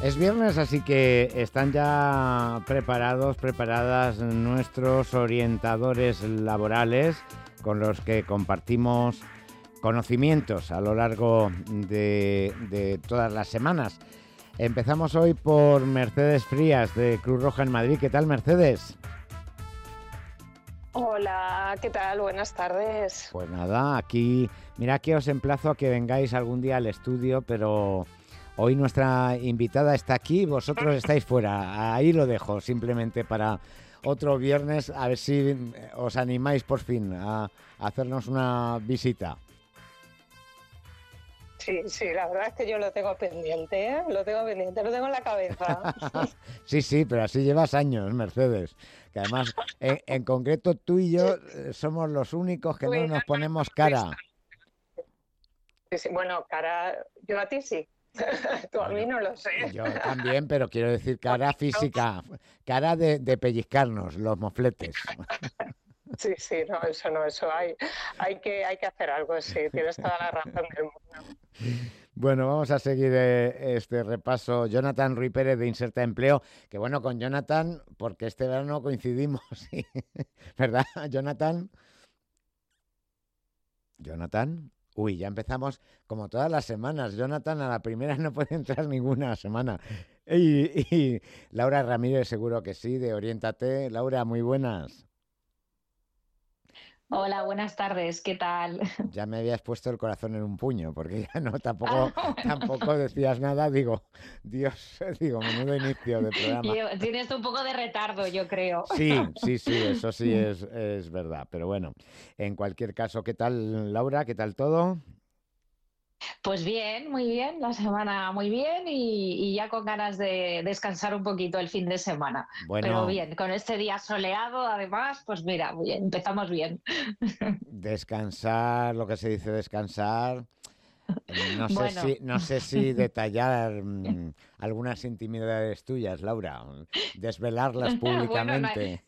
Es viernes, así que están ya preparados, preparadas nuestros orientadores laborales con los que compartimos conocimientos a lo largo de, todas las semanas. Empezamos hoy por Mercedes Frías de Cruz Roja en Madrid. ¿Qué tal, Mercedes? Hola, ¿qué tal? Buenas tardes. Pues nada, aquí, mira que os emplazo a que vengáis algún día al estudio, pero Hoy nuestra invitada está aquí, vosotros estáis fuera. Ahí lo dejo, simplemente para otro viernes, a ver si eh, os animáis por fin a hacernos una visita. Sí, sí, la verdad es que yo lo tengo pendiente, ¿eh? lo tengo pendiente, lo tengo en la cabeza. sí, sí, pero así llevas años, Mercedes. Que además, en, concreto tú y yo eh, somos los únicos que no nos ponemos cara. bueno, cara, yo a ti sí. Tú a mí no lo sé. Yo también, pero quiero decir cara física, cara de, pellizcarnos, los mofletes. Sí, sí, no, eso no, eso hay, hay que, hay que hacer algo, sí, tienes toda la razón del mundo. Bueno, vamos a seguir eh, este repaso. Jonathan Ruy Pérez de Inserta Empleo, que bueno, con Jonathan, porque este verano coincidimos, ¿verdad, Jonathan? Jonathan. Uy, ya empezamos como todas las semanas. Jonathan, a la primera no puede entrar ninguna semana. Y, Laura Ramírez, seguro que sí, de Oriéntate. Laura, muy buenas. Hola, buenas tardes, ¿qué tal? Ya me habías puesto el corazón en un puño, porque ya no tampoco, ah, tampoco decías nada. Digo, Dios, digo, menudo inicio de programa. tienes un poco de retardo, yo creo. Sí, sí, sí, eso sí es, es verdad. Pero bueno, en cualquier caso, ¿qué tal, Laura? ¿Qué tal todo? Pues bien, muy bien, la semana muy bien y, ya con ganas de descansar un poquito el fin de semana. Pero bien, con este día soleado, además, pues mira, bien, empezamos bien. Descansar, lo que se dice descansar, no sé, si, no sé si detallar mm, algunas intimidades tuyas, Laura, desvelarlas públicamente.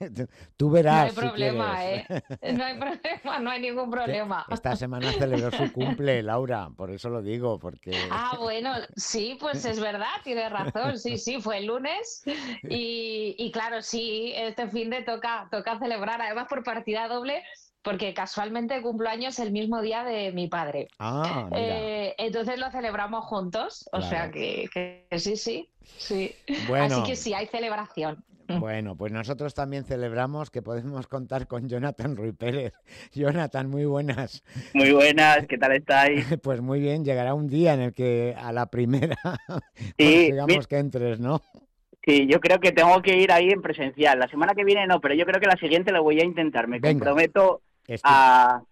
Tú verás. No hay problema, ¿eh? No hay problema, no hay ningún problema. Esta semana celebró su cumple, Laura, por eso lo digo, porque... Ah, bueno, sí, pues es verdad, tienes razón, sí, sí, fue el lunes y, y claro, sí, este fin de toca, toca celebrar, además por partida doble porque casualmente cumplo años el mismo día de mi padre. Ah, eh, entonces lo celebramos juntos, o sea que, sí, sí, sí. Bueno, Así que sí, hay celebración. Bueno, pues nosotros también celebramos que podemos contar con Jonathan Ruy Pérez. Jonathan, muy buenas. Muy buenas, ¿qué tal estáis? Pues muy bien, llegará un día en el que a la primera sí, digamos que entres, ¿no? Sí, yo creo que tengo que ir ahí en presencial. La semana que viene no, pero yo creo que la siguiente lo voy a intentar. Me comprometo a,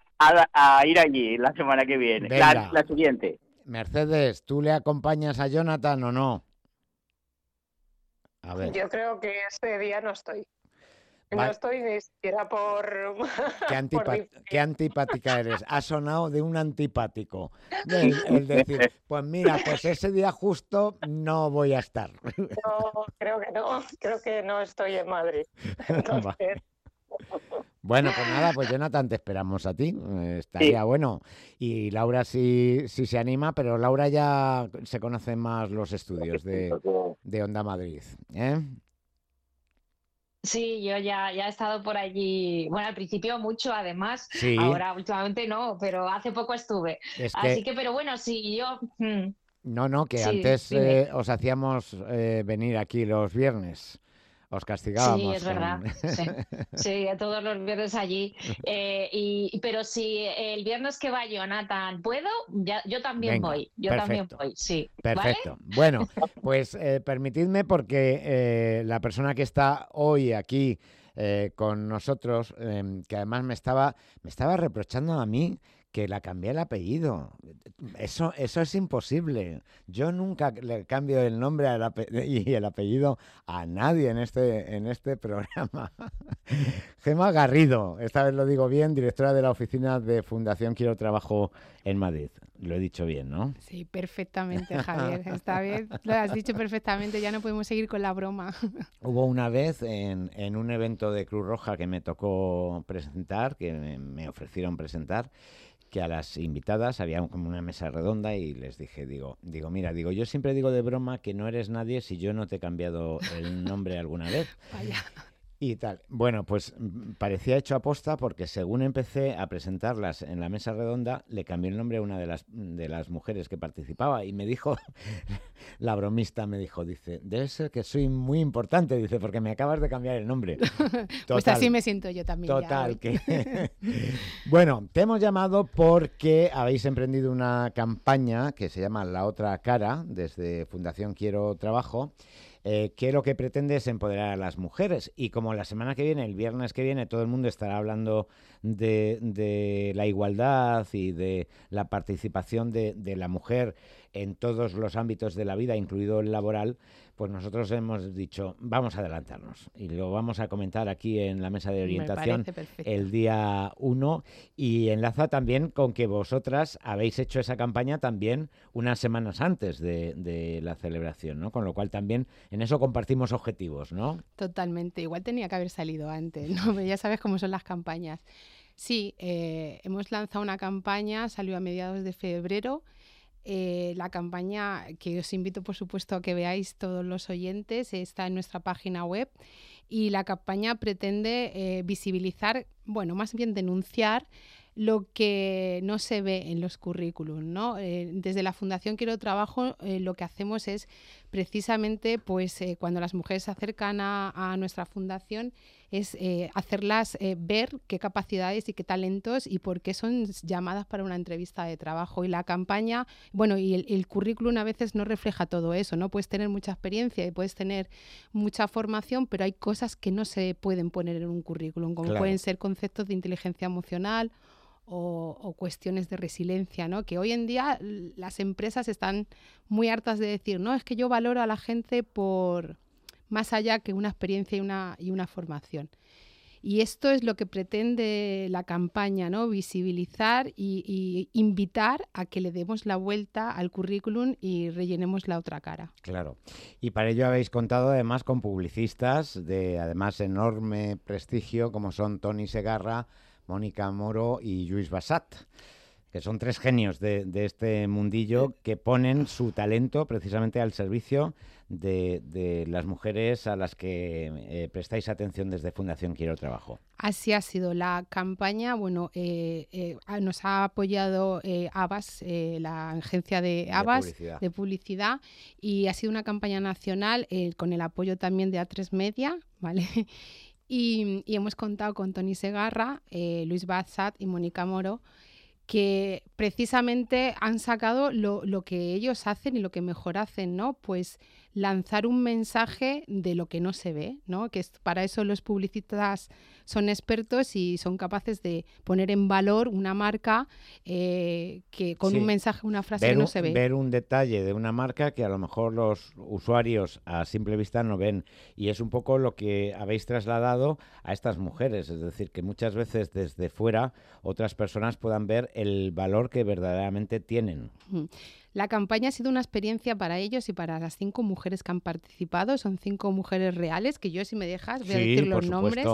ir allí la semana que viene, la, siguiente. Mercedes, ¿tú le acompañas a Jonathan o no? A ver. Yo creo que ese día no estoy. No estoy ni siquiera por... Qué, antipática eres. Ha sonado de un antipático. El, decir, pues mira, pues ese día justo no voy a estar. No, creo que no. Creo que no estoy en Madrid. Entonces... Bueno, pues nada, pues Jonathan, te esperamos a ti. Estaría bueno. Y Laura sí, sí se anima, pero Laura ya se conocen más los estudios de, Onda Madrid. ¿eh? Sí, yo ya, ya he estado por allí, bueno, al principio mucho además, ahora últimamente no, pero hace poco estuve. Así que, pero bueno, sí, yo... Hmm. No, no, que antes eh, os hacíamos eh, venir aquí los viernes os castigábamos. Sí, es verdad. Sí. todos los viernes allí. Eh, y, pero si el viernes que va Jonathan puedo, ya, yo también voy. Yo también voy, sí. Perfecto. Bueno, pues eh, permitidme porque eh, la persona que está hoy aquí con nosotros, em, que además me estaba, me estaba reprochando a mí que la cambié el apellido. Eso, eso es imposible. Yo nunca le cambio el nombre y el apellido a nadie en este, en este programa. Gema Garrido, esta vez lo digo bien, directora de la oficina de Fundación Quiero Trabajo en Madrid. Lo he dicho bien, ¿no? Sí, perfectamente, Javier. Esta vez lo has dicho perfectamente, ya no podemos seguir con la broma. Hubo una vez en, en un evento de Cruz Roja que me tocó presentar, que me ofrecieron presentar, que a las invitadas había como una mesa redonda y les dije, digo, digo, mira, digo, yo siempre digo de broma que no eres nadie si yo no te he cambiado el nombre alguna vez. Vaya. Y tal. Bueno, pues mm, parecía hecho aposta porque según empecé a presentarlas en la mesa redonda, le cambié el nombre a una de las, de las mujeres que participaba y me dijo, la bromista me dijo, dice, debe ser que soy muy importante, dice, porque me acabas de cambiar el nombre. pues así me siento yo también. Total, que... bueno, te hemos llamado porque habéis emprendido una campaña que se llama La Otra Cara, desde Fundación Quiero Trabajo, eh, que lo que pretende es empoderar a las mujeres. Y como la semana que viene, el viernes que viene, todo el mundo estará hablando de, la igualdad y de la participación de, de la mujer en todos los ámbitos de la vida, incluido el laboral, pues nosotros hemos dicho, vamos a adelantarnos y lo vamos a comentar aquí en la mesa de orientación el día 1 y enlaza también con que vosotras habéis hecho esa campaña también unas semanas antes de, la celebración, ¿no? Con lo cual también en eso compartimos objetivos, ¿no? Totalmente, igual tenía que haber salido antes, ¿no? ya sabes cómo son las campañas. Sí, eh, hemos lanzado una campaña, salió a mediados de febrero eh, la campaña que os invito, por supuesto, a que veáis todos los oyentes está en nuestra página web y la campaña pretende eh, visibilizar, bueno, más bien denunciar lo que no se ve en los currículums. ¿no? Eh, desde la Fundación Quiero Trabajo lo que hacemos es precisamente pues, cuando las mujeres se acercan a nuestra fundación es eh, hacerlas eh, ver qué capacidades y qué talentos y por qué son llamadas para una entrevista de trabajo. Y la campaña, bueno, y el, currículum a veces no refleja todo eso, ¿no? Puedes tener mucha experiencia y puedes tener mucha formación, pero hay cosas que no se pueden poner en un currículum, como pueden ser conceptos de inteligencia emocional o, o, cuestiones de resiliencia, ¿no? Que hoy en día las empresas están muy hartas de decir, no, es que yo valoro a la gente por, más allá que una experiencia y una, y una formación. Y esto es lo que pretende la campaña, ¿no? Visibilizar y, invitar a que le demos la vuelta al currículum y rellenemos la otra cara. Claro. Y para ello habéis contado además con publicistas de además enorme prestigio como son Tony Segarra, Mónica Moro y Luis Bassat que son tres genios de, este mundillo que ponen su talento precisamente al servicio de, las mujeres a las que eh, prestáis atención desde Fundación Quiero Trabajo. Así ha sido la campaña. Bueno, eh, eh, nos ha apoyado ABAS, la agencia de ABAS de publicidad. y ha sido una campaña nacional con el apoyo también de A3 Media, ¿vale? Y, y hemos contado con Tony Segarra, Luis Bazzat y Mónica Moro que precisamente han sacado lo, lo, que ellos hacen y lo que mejor hacen, ¿no? Pues lanzar un mensaje de lo que no se ve, ¿no? Que para eso los publicistas son expertos y son capaces de poner en valor una marca eh, que con un mensaje, una frase que no se ve. Ver un detalle de una marca que a lo mejor los usuarios a simple vista no ven. Y es un poco lo que habéis trasladado a estas mujeres. Es decir, que muchas veces desde fuera otras personas puedan ver el valor que verdaderamente tienen. La campaña ha sido una experiencia para ellos y para las cinco mujeres que han participado. Son cinco mujeres reales, que yo si me dejas voy a decir los nombres,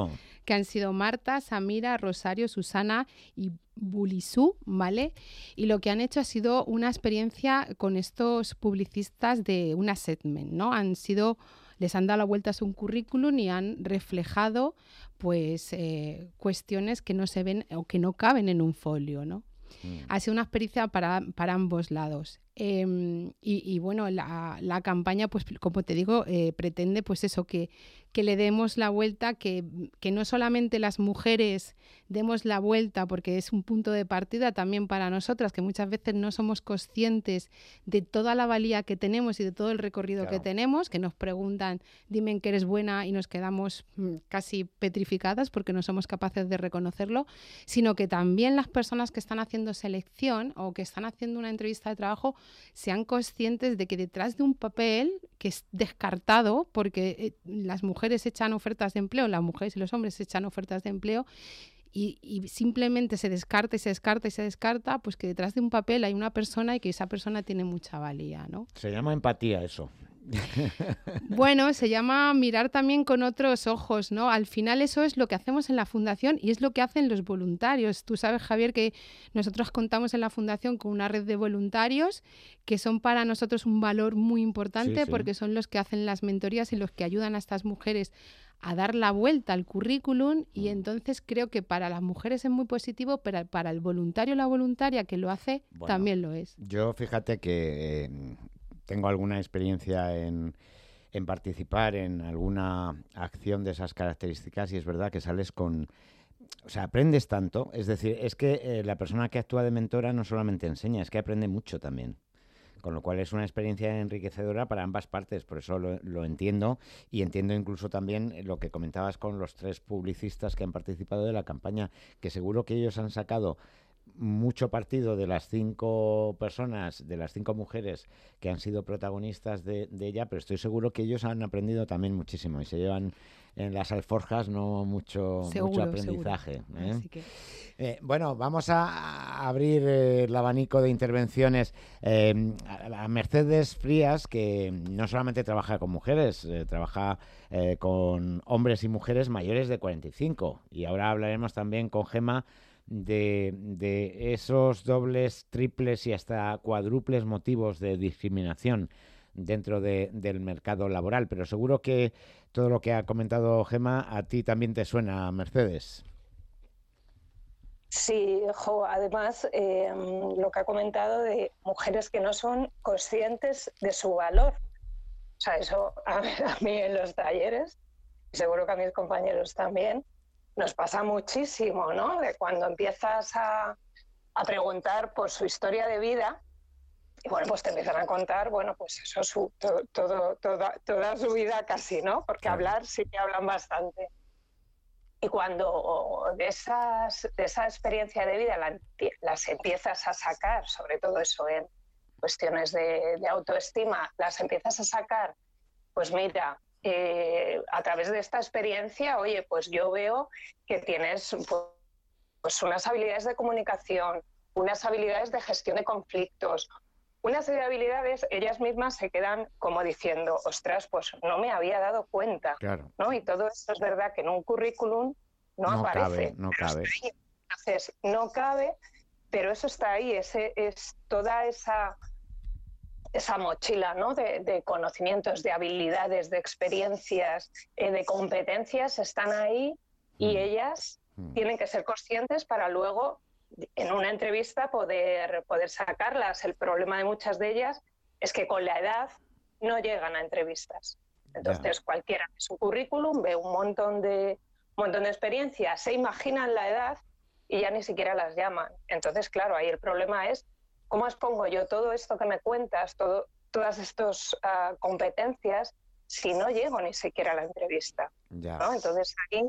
que han sido Marta, Samira, Rosario, Susana y Bulisú, ¿vale? Y lo que han hecho ha sido una experiencia con estos publicistas de una segment, ¿no? Han sido les han dado la vuelta a su currículum y han reflejado pues eh, cuestiones que no se ven o que no caben en un folio, ¿no? Mm. Ha sido una experiencia para, para ambos lados. Em, y, bueno, la, la, campaña, pues como te digo, eh, pretende pues eso, que, que le demos la vuelta, que, que, no solamente las mujeres demos la vuelta, porque es un punto de partida también para nosotras, que muchas veces no somos conscientes de toda la valía que tenemos y de todo el recorrido que tenemos, que nos preguntan, dime que eres buena y nos quedamos mm, casi petrificadas porque no somos capaces de reconocerlo, sino que también las personas que están haciendo selección o que están haciendo una entrevista de trabajo sean conscientes de que detrás de un papel que es descartado, porque eh, las mujeres echan ofertas de empleo, las mujeres y los hombres echan ofertas de empleo, y, y, simplemente se descarta y se descarta y se descarta, pues que detrás de un papel hay una persona y que esa persona tiene mucha valía, ¿no? Se llama empatía eso. Bueno, se llama mirar también con otros ojos, ¿no? Al final eso es lo que hacemos en la fundación y es lo que hacen los voluntarios. Tú sabes, Javier, que nosotros contamos en la fundación con una red de voluntarios que son para nosotros un valor muy importante porque son los que hacen las mentorías y los que ayudan a estas mujeres a dar la vuelta al currículum y mm. entonces creo que para las mujeres es muy positivo, pero para el voluntario o la voluntaria que lo hace también lo es. Yo fíjate que eh, tengo alguna experiencia en, en participar en alguna acción de esas características y es verdad que sales con... O sea, aprendes tanto, es decir, es que eh, la persona que actúa de mentora no solamente enseña, es que aprende mucho también. Con lo cual es una experiencia enriquecedora para ambas partes, por eso lo, entiendo y entiendo incluso también lo que comentabas con los tres publicistas que han participado de la campaña, que seguro que ellos han sacado mucho partido de las cinco personas, de las cinco mujeres que han sido protagonistas de, ella, pero estoy seguro que ellos han aprendido también muchísimo y se llevan en las alforjas no mucho, mucho aprendizaje. ¿eh? Eh, bueno, vamos a abrir eh, el abanico de intervenciones a Mercedes Frías, que no solamente trabaja con mujeres, trabaja con hombres y mujeres mayores de 45. Y ahora hablaremos también con Gema de, esos dobles, triples y hasta cuádruples motivos de discriminación dentro del mercado laboral. Pero seguro que todo lo que ha comentado Gema a ti también te suena, Mercedes. Sí, jo, además em, lo que ha comentado de mujeres que no son conscientes de su valor. O sea, eso a, mí en los talleres, seguro que a mis compañeros también, nos pasa muchísimo, ¿no? De cuando empiezas a, preguntar por su historia de vida, y bueno, pues te empiezan a contar, bueno, pues eso, su, todo, toda, toda, su vida casi, ¿no? Porque hablar sí que hablan bastante. Y cuando de, esas, de esa experiencia de vida las empiezas a sacar, sobre todo eso en cuestiones de, de autoestima, las empiezas a sacar, pues mira, eh, a través de esta experiencia, oye, pues yo veo que tienes pues, unas habilidades de comunicación, unas habilidades de gestión de conflictos, unas habilidades, ellas mismas se quedan como diciendo, ostras, pues no me había dado cuenta. ¿no? Y todo eso es verdad que en un currículum no, aparece. no cabe. Entonces, no cabe, pero eso está ahí, ese, es toda esa esa mochila ¿no? de, conocimientos, de habilidades, de experiencias, eh, de competencias están ahí y mm. ellas mm. tienen que ser conscientes para luego en una entrevista poder, poder sacarlas. El problema de muchas de ellas es que con la edad no llegan a entrevistas. Entonces cualquiera en su currículum ve un montón de, un montón de experiencias, se imaginan la edad y ya ni siquiera las llaman. Entonces, claro, ahí el problema es ¿Cómo expongo yo todo esto que me cuentas, todo, todas estas ah, competencias, si no llego ni siquiera a la entrevista? Entonces ahí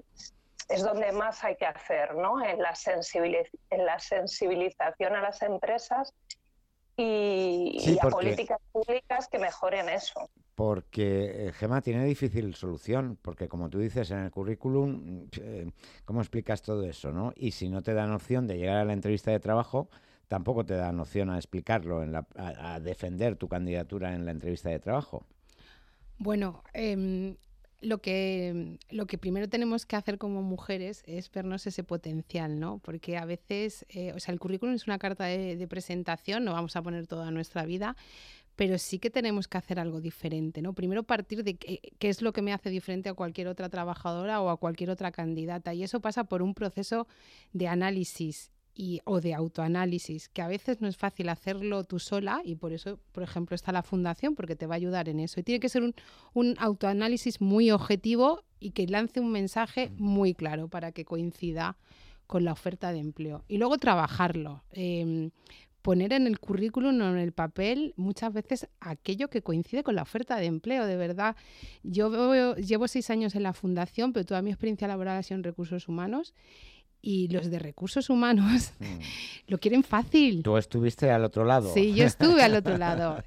es donde más hay que hacer, ¿no? En la, en la sensibilización a las empresas y, a políticas públicas que mejoren eso. Porque, eh, Gema, tiene difícil solución, porque como tú dices en el currículum, eh, ¿cómo explicas todo eso, no? Y si no te dan opción de llegar a la entrevista de trabajo, tampoco te da noción a explicarlo, en la, a, defender tu candidatura en la entrevista de trabajo. Bueno, em, lo que, lo que primero tenemos que hacer como mujeres es vernos ese potencial, ¿no? Porque a veces, eh, o sea, el currículum es una carta de, presentación, no vamos a poner toda nuestra vida, pero sí que tenemos que hacer algo diferente, ¿no? Primero partir de qué, qué, es lo que me hace diferente a cualquier otra trabajadora o a cualquier otra candidata. Y eso pasa por un proceso de análisis y, o de autoanálisis, que a veces no es fácil hacerlo tú sola y por eso, por ejemplo, está la fundación, porque te va a ayudar en eso. Y tiene que ser un, un autoanálisis muy objetivo y que lance un mensaje muy claro para que coincida con la oferta de empleo. Y luego trabajarlo. Em, poner en el currículum o en el papel muchas veces aquello que coincide con la oferta de empleo, de verdad. Yo llevo seis años en la fundación, pero toda mi experiencia laboral ha sido en recursos humanos y los de recursos humanos mm. lo quieren fácil. Tú estuviste al otro lado. Sí, yo estuve al otro lado.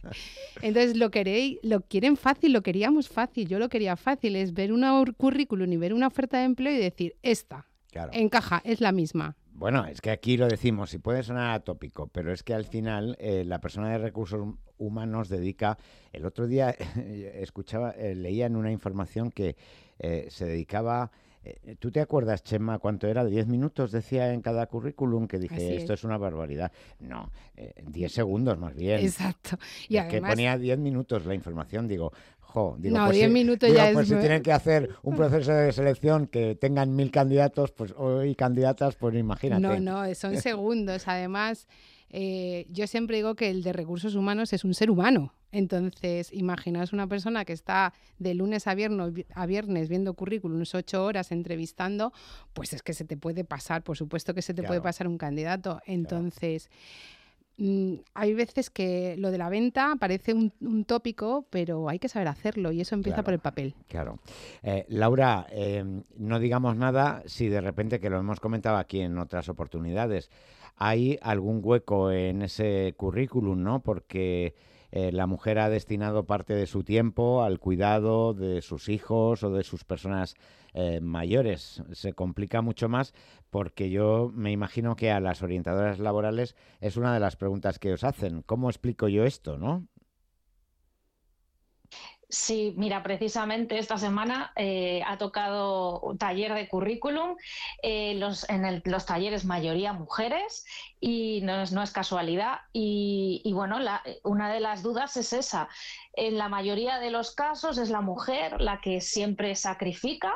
Entonces lo queréis, lo quieren fácil, lo queríamos fácil. Yo lo quería fácil, es ver un currículum y ver una oferta de empleo y decir, esta encaja, es la misma. Bueno, es que aquí lo decimos, y puede sonar atópico, pero es que al final eh, la persona de recursos humanos dedica. El otro día escuchaba, eh, leía en una información que eh, se dedicaba. ¿Tú te acuerdas, Chema, cuánto era? ¿10 minutos decía en cada currículum? Que dije, esto es. una barbaridad. No, 10 segundos más bien. Exacto. Y además... que ponía 10 minutos la información. Digo, no, 10 pues minutos ya pues si tienen que hacer un proceso de selección que tengan mil candidatos pues y candidatas, pues imagínate. No, no, son segundos. Además, eh, yo siempre digo que el de recursos humanos es un ser humano. Entonces, imaginaos una persona que está de lunes a viernes, a viernes viendo currículums ocho horas entrevistando, pues es que se te puede pasar, por supuesto que se te puede pasar un candidato. Entonces... Mm, hay veces que lo de la venta parece un, tópico, pero hay que saber hacerlo y eso empieza por el papel. Claro. Eh, Laura, em, no digamos nada si de repente, que lo hemos comentado aquí en otras oportunidades, hay algún hueco en ese currículum, ¿no? Porque eh, la mujer ha destinado parte de su tiempo al cuidado de sus hijos o de sus personas eh, mayores. Se complica mucho más porque yo me imagino que a las orientadoras laborales es una de las preguntas que os hacen. ¿Cómo explico yo esto, no? Sí, mira, precisamente esta semana eh, ha tocado taller de currículum, eh, los, en los talleres mayoría mujeres y no es, casualidad. Y, y bueno, la, una de las dudas es esa, en la mayoría de los casos es la mujer la que siempre sacrifica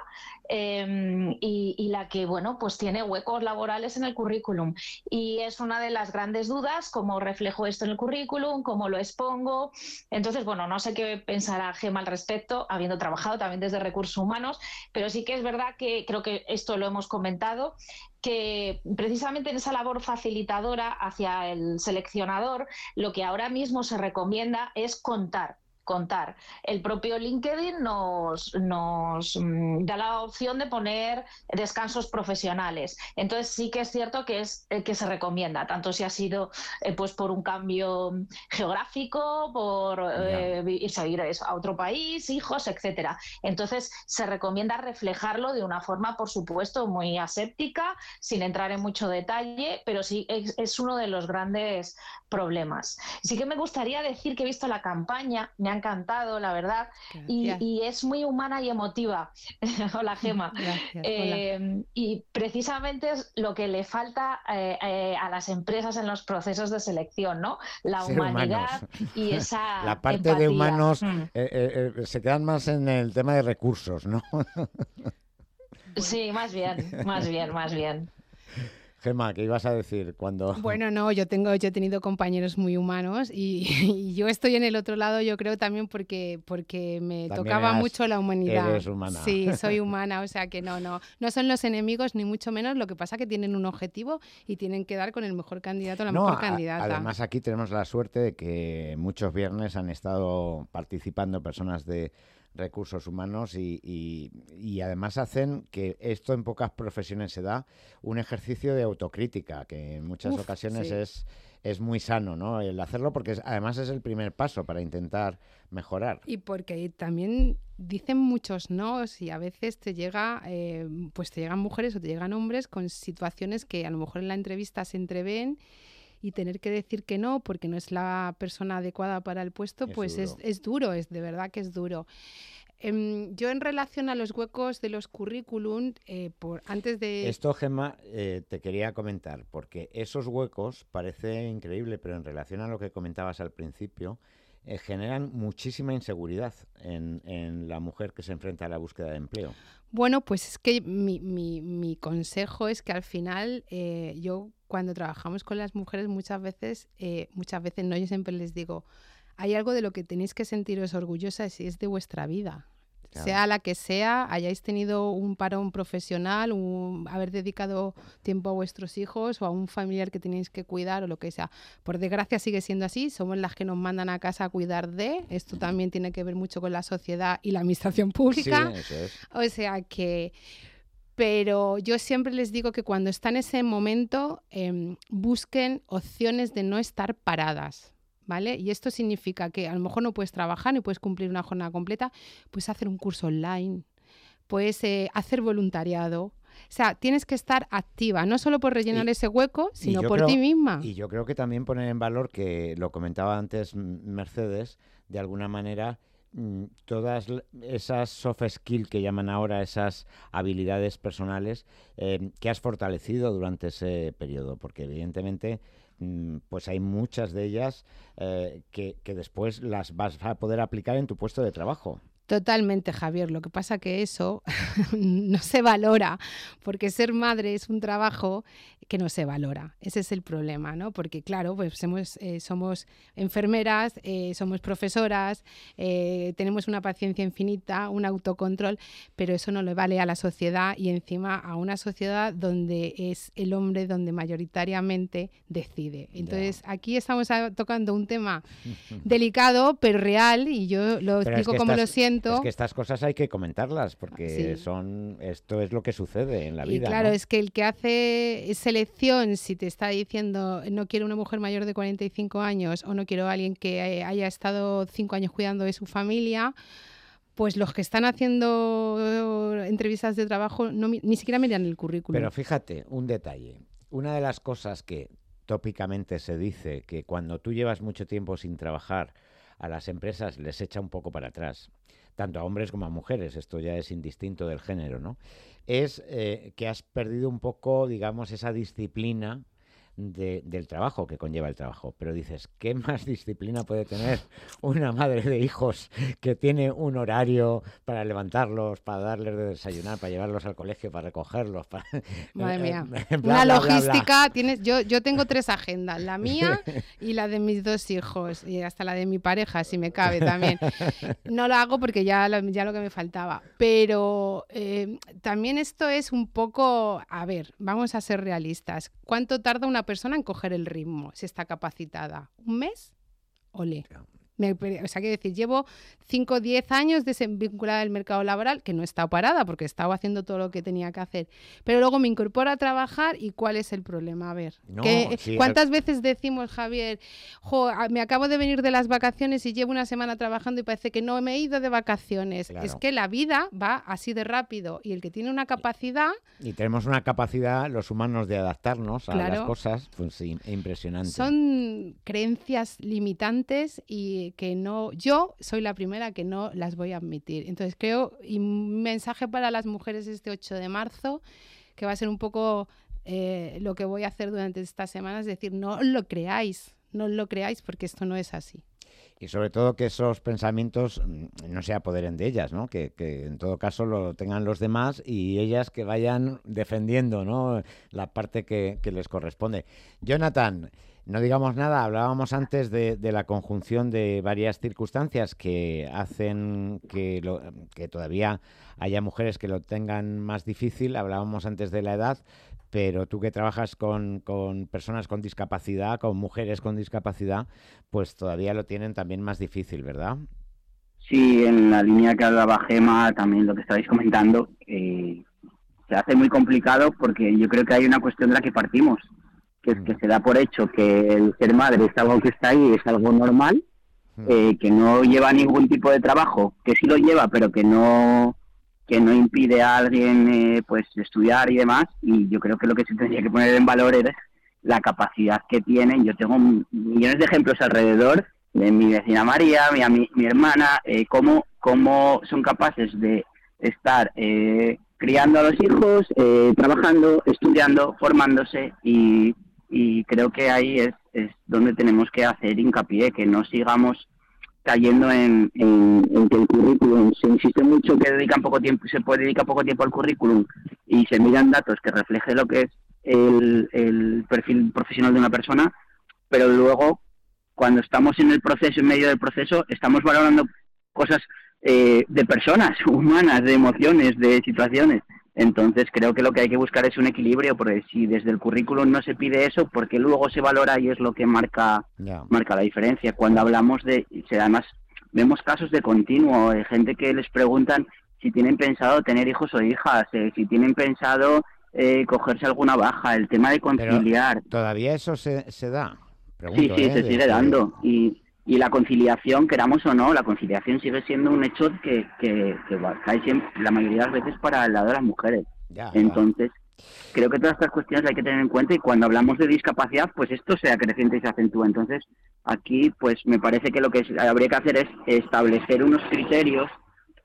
em, y, la que, bueno, pues tiene huecos laborales en el currículum. Y es una de las grandes dudas, cómo reflejo esto en el currículum, cómo lo expongo. Entonces, bueno, no sé qué pensará Gema al respecto, habiendo trabajado también desde recursos humanos, pero sí que es verdad que creo que esto lo hemos comentado, que precisamente en esa labor facilitadora hacia el seleccionador, lo que ahora mismo se recomienda es contar contar. El propio LinkedIn nos, nos mm, da la opción de poner descansos profesionales. Entonces sí que es cierto que es el que se recomienda, tanto si ha sido eh, pues por un cambio geográfico, por eh, irse a vivir a otro país, hijos, etcétera. Entonces se recomienda reflejarlo de una forma, por supuesto, muy aséptica, sin entrar en mucho detalle, pero sí es, es uno de los grandes problemas. Sí que me gustaría decir que he visto la campaña, me ha encantado, la verdad, y, es muy humana y emotiva. hola, Gema. Eh, y precisamente es lo que le falta eh, eh, a las empresas en los procesos de selección, ¿no? La humanidad y esa. La parte de humanos mm. se quedan más en el tema de recursos, ¿no? sí, más bien, más bien, más bien. Gemma, ¿qué ibas a decir cuando...? Bueno, no, yo tengo, yo he tenido compañeros muy humanos y, yo estoy en el otro lado, yo creo también porque, porque me tocaba mucho la humanidad. Eres humana. Sí, soy humana, o sea que no, no, no son los enemigos ni mucho menos, lo que pasa que tienen un objetivo y tienen que dar con el mejor candidato, la mejor candidata. Además aquí tenemos la suerte de que muchos viernes han estado participando personas de recursos humanos y, además hacen que esto en pocas profesiones se da un ejercicio de autocrítica, que en muchas ocasiones es, es muy sano, ¿no? El hacerlo porque además es el primer paso para intentar mejorar. Y porque también dicen muchos no y a veces te llega, eh, pues te llegan mujeres o te llegan hombres con situaciones que a lo mejor en la entrevista se entreven y tener que decir que no porque no es la persona adecuada para el puesto, pues Es, es, duro, es de verdad que es duro. Em, yo en relación a los huecos de los currículum, eh, por, antes de... Esto, Gemma, eh, te quería comentar, porque esos huecos parece increíble, pero en relación a lo que comentabas al principio, eh, generan muchísima inseguridad en, en, la mujer que se enfrenta a la búsqueda de empleo. Bueno, pues es que mi, mi, mi consejo es que al final yo cuando trabajamos con las mujeres muchas veces, eh, muchas veces no, yo siempre les digo, hay algo de lo que tenéis que sentiros orgullosas y es de vuestra vida. Sea la que sea, hayáis tenido un parón profesional, un, haber dedicado tiempo a vuestros hijos o a un familiar que tenéis que cuidar o lo que sea. Por desgracia sigue siendo así, somos las que nos mandan a casa a cuidar de. Esto también tiene que ver mucho con la sociedad y la administración pública. O sea que pero yo siempre les digo que cuando están en ese momento em, busquen opciones de no estar paradas. ¿Vale? Y esto significa que a lo mejor no puedes trabajar ni puedes cumplir una jornada completa, puedes hacer un curso online, puedes eh, hacer voluntariado, sea, tienes que estar activa, no solo por rellenar ese hueco, sino por ti misma. Y yo creo que también poner en valor, que lo comentaba antes Mercedes, de alguna manera, todas esas soft skills que llaman ahora, esas habilidades personales eh, que has fortalecido durante ese periodo, porque evidentemente mm, pues hay muchas de ellas eh, que, que después las vas a poder aplicar en tu puesto de trabajo. Totalmente, Javier. Lo que pasa que eso no se valora, porque ser madre es un trabajo que no se valora. Ese es el problema, ¿no? Porque claro, pues somos, eh, somos enfermeras, eh, somos profesoras, eh, tenemos una paciencia infinita, un autocontrol, pero eso no le vale a la sociedad y encima a una sociedad donde es el hombre donde mayoritariamente decide. Entonces, aquí estamos tocando un tema delicado, pero real, y yo lo explico como lo siento es que estas cosas hay que comentarlas porque son esto es lo que sucede en la vida. Y claro, es que el que hace selección, si te está diciendo no quiero una mujer mayor de 45 años o no quiero a alguien que haya estado cinco años cuidando de su familia, pues los que están haciendo entrevistas de trabajo ni siquiera miran el currículum. Pero fíjate, un detalle. Una de las cosas que tópicamente se dice que cuando tú llevas mucho tiempo sin trabajar, a las empresas les echa un poco para atrás tanto a hombres como a mujeres, esto ya es indistinto del género, ¿no? Es eh, que has perdido un poco, digamos, esa disciplina del trabajo que conlleva el trabajo. Pero dices, ¿qué más disciplina puede tener una madre de hijos que tiene un horario para levantarlos, para darles de desayunar, para llevarlos al colegio, para recogerlos? Para... Madre mía. una logística, tienes, yo, yo tengo tres agendas, la mía y la de mis dos hijos, y hasta la de mi pareja, si me cabe también. No lo hago porque ya, ya lo que me faltaba. Pero eh, también esto es un poco, a ver, vamos a ser realistas. ¿Cuánto tarda una persona en coger el ritmo si está capacitada? ¿Un mes? Ole o sea, quiero decir, llevo 5 o 10 años desvinculada del mercado laboral, que no he estado parada porque he estado haciendo todo lo que tenía que hacer. Pero luego me incorporo a trabajar y ¿cuál es el problema? A ver, ¿cuántas veces decimos, Javier, me acabo de venir de las vacaciones y llevo una semana trabajando y parece que no me he ido de vacaciones? Es que la vida va así de rápido y el que tiene una capacidad... Y tenemos una capacidad, los humanos, de adaptarnos a las cosas, pues impresionante. Son creencias limitantes y que no, yo soy la primera que no las voy a admitir. Entonces creo, y mensaje para las mujeres este 8 de marzo, que va a ser un poco eh, lo que voy a hacer durante esta semana, es decir, no lo creáis, no lo creáis porque esto no es así. Y sobre todo que esos pensamientos mm, no se apoderen de ellas, ¿no? Que, en todo caso lo tengan los demás y ellas que vayan defendiendo ¿no? la parte que les corresponde. Jonathan, no digamos nada, hablábamos antes de, la conjunción de varias circunstancias que hacen que, que todavía haya mujeres que lo tengan más difícil. Hablábamos antes de la edad, pero tú que trabajas con, personas con discapacidad, con mujeres con discapacidad, pues todavía lo tienen también más difícil, ¿verdad? Sí, en la línea que hablaba Gema, también lo que estabais comentando, eh, se hace muy complicado porque yo creo que hay una cuestión de la que partimos que, que se da por hecho que el ser madre es algo que está ahí, es algo normal, eh, que no lleva ningún tipo de trabajo, que sí lo lleva, pero que no que no impide a alguien eh, pues estudiar y demás. Y yo creo que lo que se tendría que poner en valor es la capacidad que tienen. Yo tengo millones de ejemplos alrededor de mi vecina María, mi, mi hermana, eh, cómo, cómo son capaces de estar eh, criando a los hijos, eh, trabajando, estudiando, formándose y, y creo que ahí es, es, donde tenemos que hacer hincapié, que no sigamos cayendo en, en, que el currículum, se insiste mucho que dedican poco tiempo, se puede dedicar poco tiempo al currículum y se miran datos que refleje lo que es el, el perfil profesional de una persona, pero luego cuando estamos en el proceso, en medio del proceso, estamos valorando cosas eh, de personas humanas, de emociones, de situaciones. Entonces creo que lo que hay que buscar es un equilibrio, porque si desde el currículum no se pide eso, porque luego se valora y es lo que marca, marca la diferencia. Cuando hablamos de, además vemos casos de continuo, de gente que les preguntan si tienen pensado tener hijos o hijas, eh, si tienen pensado eh, cogerse alguna baja, el tema de conciliar. ¿Todavía eso se, se da? sí, sí, se ¿eh? sigue dando. Y, y la conciliación, queramos o no, la conciliación sigue siendo un hecho que, que, que cae siempre, la mayoría de las veces para el lado de las mujeres. Entonces, creo que todas estas cuestiones hay que tener en cuenta y cuando hablamos de discapacidad, pues esto se acrecienta y se acentúa. Entonces, aquí, pues me parece que lo que habría que hacer es establecer unos criterios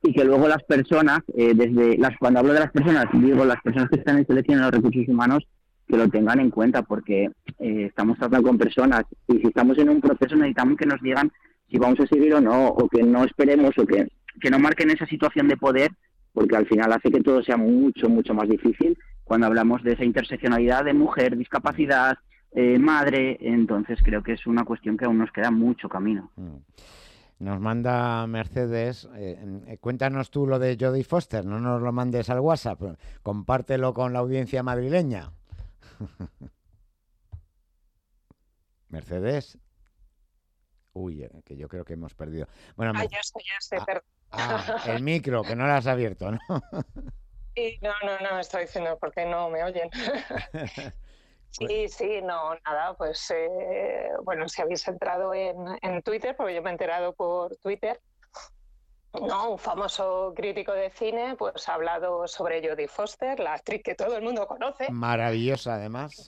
y que luego las personas, eh, desde las cuando hablo de las personas, digo las personas que están en selección de los recursos humanos, que lo tengan en cuenta, porque eh, estamos tratando con personas y si estamos en un proceso necesitamos que nos digan si vamos a seguir o no, o que no esperemos, o que, que no marquen esa situación de poder, porque al final hace que todo sea mucho, mucho más difícil cuando hablamos de esa interseccionalidad de mujer, discapacidad, eh, madre, entonces creo que es una cuestión que aún nos queda mucho camino. Mm. Nos manda Mercedes, eh, eh, cuéntanos tú lo de Jodie Foster, no nos lo mandes al WhatsApp, compártelo con la audiencia madrileña. Mercedes. Uy, eh, que yo creo que hemos perdido. Bueno, ah, ya ya ah, ah, el micro, que no lo has abierto, ¿no? Sí, no, no, no, estoy diciendo porque no me oyen. Sí, sí, no, nada, pues eh, bueno, si habéis entrado en, en, Twitter, porque yo me he enterado por Twitter, no, un famoso crítico de cine, pues ha hablado sobre Jodie Foster, la actriz que todo el mundo conoce. Maravillosa, además.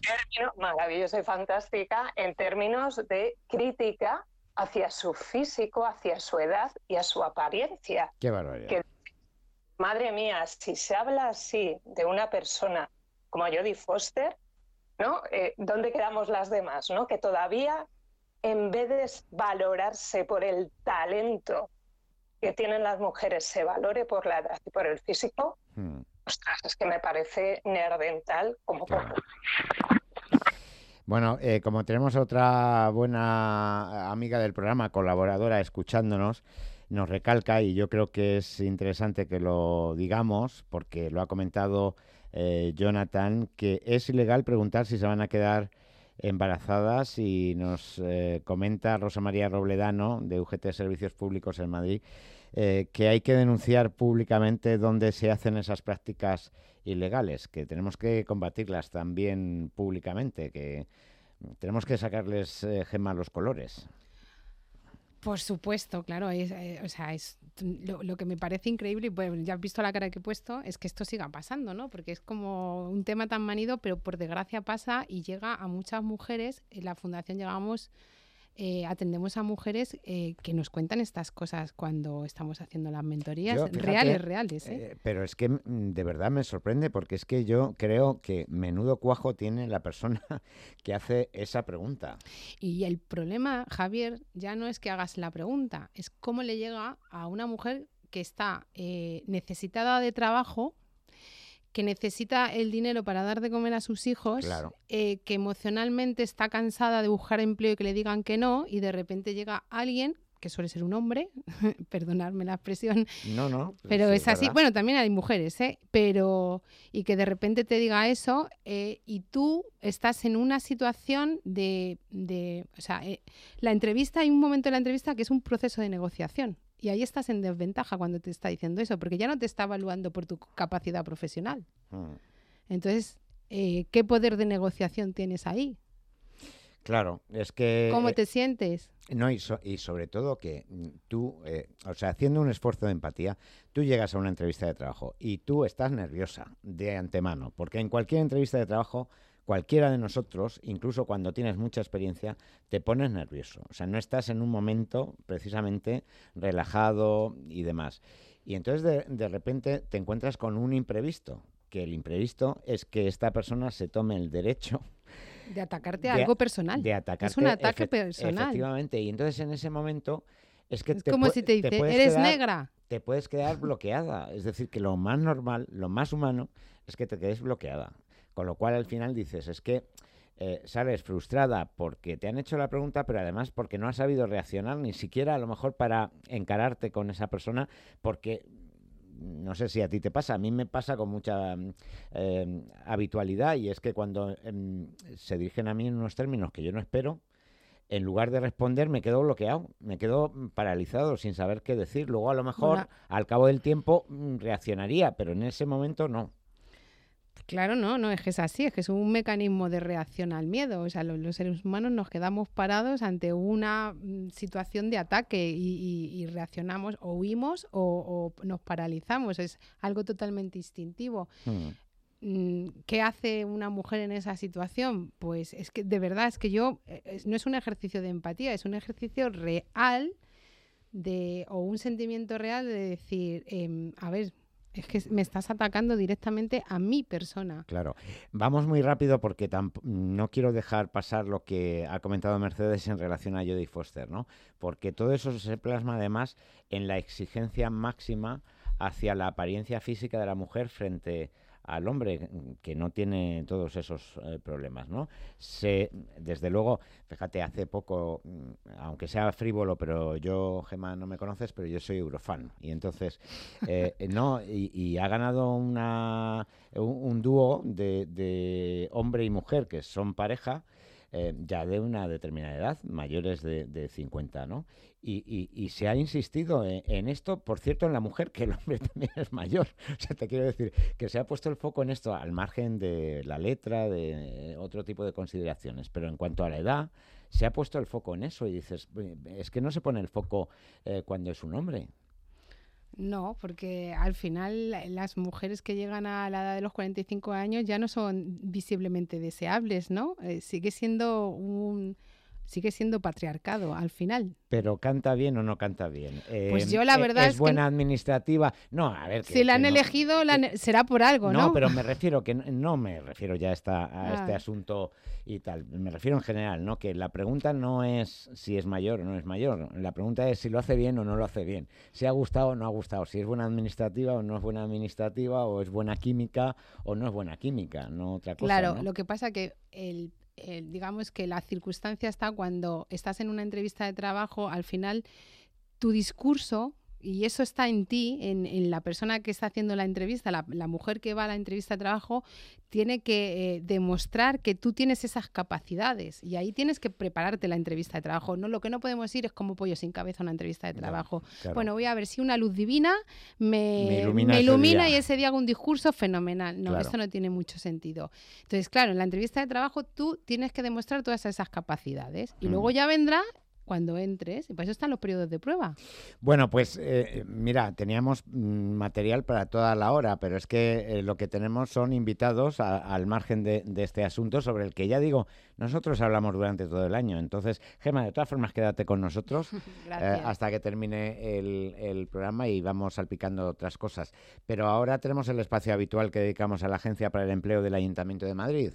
maravillosa y fantástica en términos de crítica hacia su físico, hacia su edad y a su apariencia. Qué barbaridad. madre mía, si se habla así de una persona como Jodie Foster, ¿no? Eh, ¿Dónde quedamos las demás? ¿no? Que todavía, en vez de valorarse por el talento que tienen las mujeres, se valore por la edad y por el físico, hmm. ostras, es que me parece nerdental como Bueno, eh, como tenemos otra buena amiga del programa, colaboradora, escuchándonos, nos recalca, y yo creo que es interesante que lo digamos, porque lo ha comentado eh, Jonathan, que es ilegal preguntar si se van a quedar embarazadas y nos eh, comenta Rosa María Robledano de UGT Servicios Públicos en Madrid eh, que hay que denunciar públicamente dónde se hacen esas prácticas ilegales, que tenemos que combatirlas también públicamente, que tenemos que sacarles gema los colores. Por supuesto, claro. Es, o sea, es lo, que me parece increíble, y pues ya has visto la cara que he puesto, es que esto siga pasando, ¿no? Porque es como un tema tan manido, pero por desgracia pasa y llega a muchas mujeres. En la fundación llegamos eh, atendemos a mujeres eh, que nos cuentan estas cosas cuando estamos haciendo las mentorías reales, reales. ¿eh? pero es que mm, de verdad me sorprende porque es que yo creo que menudo cuajo tiene la persona que hace esa pregunta. Y el problema, Javier, ya no es que hagas la pregunta, es cómo le llega a una mujer que está necesitada de trabajo que necesita el dinero para dar de comer a sus hijos, eh, que emocionalmente está cansada de buscar empleo y que le digan que no, y de repente llega alguien que suele ser un hombre, perdonadme la expresión. No, no. Pero es así. Bueno, también hay mujeres, ¿eh? Pero. Y que de repente te diga eso, eh, y tú estás en una situación de. de o sea, eh, la entrevista, hay un momento en la entrevista que es un proceso de negociación. Y ahí estás en desventaja cuando te está diciendo eso, porque ya no te está evaluando por tu capacidad profesional. Hmm. Entonces, eh, ¿qué poder de negociación tienes ahí? Claro, es que... ¿Cómo eh, te sientes? No, y, y, sobre todo que mm, tú, eh, o sea, haciendo un esfuerzo de empatía, tú llegas a una entrevista de trabajo y tú estás nerviosa de antemano, porque en cualquier entrevista de trabajo cualquiera de nosotros, incluso cuando tienes mucha experiencia, te pones nervioso. O sea, no estás en un momento precisamente relajado y demás. Y entonces de, repente te encuentras con un imprevisto, que el imprevisto es que esta persona se tome el derecho de atacarte a algo personal. De atacarte. Es un ataque personal. Efectivamente. Y entonces en ese momento es que es como si te dice, eres negra. Te puedes quedar bloqueada. Es decir, que lo más normal, lo más humano, es que te quedes bloqueada. Con lo cual al final dices, es que eh, sales frustrada porque te han hecho la pregunta, pero además porque no has sabido reaccionar ni siquiera a lo mejor para encararte con esa persona, porque no sé si a ti te pasa, a mí me pasa con mucha em, habitualidad y es que cuando em, se dirigen a mí en unos términos que yo no espero, en lugar de responder me quedo bloqueado, me quedo paralizado sin saber qué decir. Luego a lo mejor al cabo del tiempo mm, reaccionaría, pero en ese momento no. Claro, no, no es que es así, es que es un mecanismo de reacción al miedo. O sea, los, seres humanos nos quedamos parados ante una mm, situación de ataque y, reaccionamos o huimos o, nos paralizamos. Es algo totalmente instintivo. Hmm. mm, ¿qué hace una mujer en esa situación? Pues es que de verdad es que yo, eh, no es un ejercicio de empatía, es un ejercicio real de, o un sentimiento real de decir, em, a ver, es que me estás atacando directamente a mi persona. Claro. Vamos muy rápido porque no quiero dejar pasar lo que ha comentado Mercedes en relación a Jodie Foster, ¿no? Porque todo eso se plasma además en la exigencia máxima hacia la apariencia física de la mujer frente al hombre que no tiene todos esos eh, problemas, ¿no? Se, desde luego, fíjate, hace poco, mm, aunque sea frívolo, pero yo, Gemma, no me conoces, pero yo soy Eurofan. Y entonces, eh, no, y, ha ganado una, un, dúo de, de hombre y mujer que son pareja, eh, ya de una determinada edad, mayores de, de 50, ¿no? Y, y, se ha insistido en, esto, por cierto, en la mujer, que el hombre también es mayor. O sea, te quiero decir que se ha puesto el foco en esto al margen de la letra, de otro tipo de consideraciones. Pero en cuanto a la edad, se ha puesto el foco en eso y dices, es que no se pone el foco eh, cuando es un hombre. No, porque al final las mujeres que llegan a la edad de los 45 años ya no son visiblemente deseables, ¿no? Eh, sigue siendo un sigue siendo patriarcado al final. Pero canta bien o no canta bien. pues em, yo la e, verdad es, es buena administrativa. No, a ver. si la han elegido será por algo, ¿no? No, pero me refiero que no me refiero ya a, esta, a este ah. asunto y tal. Me refiero en general, ¿no? Que la pregunta no es si es mayor o no es mayor. La pregunta es si lo hace bien o no lo hace bien. Si ha gustado o no ha gustado. Si es buena administrativa o no es buena administrativa. O es buena química o no es buena química. No otra cosa. Claro, lo que pasa que el digamos que la circunstancia está cuando estás en una entrevista de trabajo, al final tu discurso y eso está en ti, en, la persona que está haciendo la entrevista, la, mujer que va a la entrevista de trabajo, tiene que eh, demostrar que tú tienes esas capacidades y ahí tienes que prepararte la entrevista de trabajo. No, lo que no podemos ir es como pollo sin cabeza a una entrevista de trabajo. Bueno, voy a ver si una luz divina me, ilumina, y ese día hago un discurso fenomenal. No, esto no tiene mucho sentido. Entonces, claro, en la entrevista de trabajo tú tienes que demostrar todas esas capacidades y mm. luego ya vendrá cuando entres. Y para eso están los periodos de prueba. Bueno, pues eh, mira, teníamos mm, material para toda la hora, pero es que eh, lo que tenemos son invitados al margen de, este asunto sobre el que ya digo, nosotros hablamos durante todo el año. Entonces, Gema, de todas formas, quédate con nosotros eh, hasta que termine el, el programa y vamos salpicando otras cosas. Pero ahora tenemos el espacio habitual que dedicamos a la Agencia para el Empleo del Ayuntamiento de Madrid.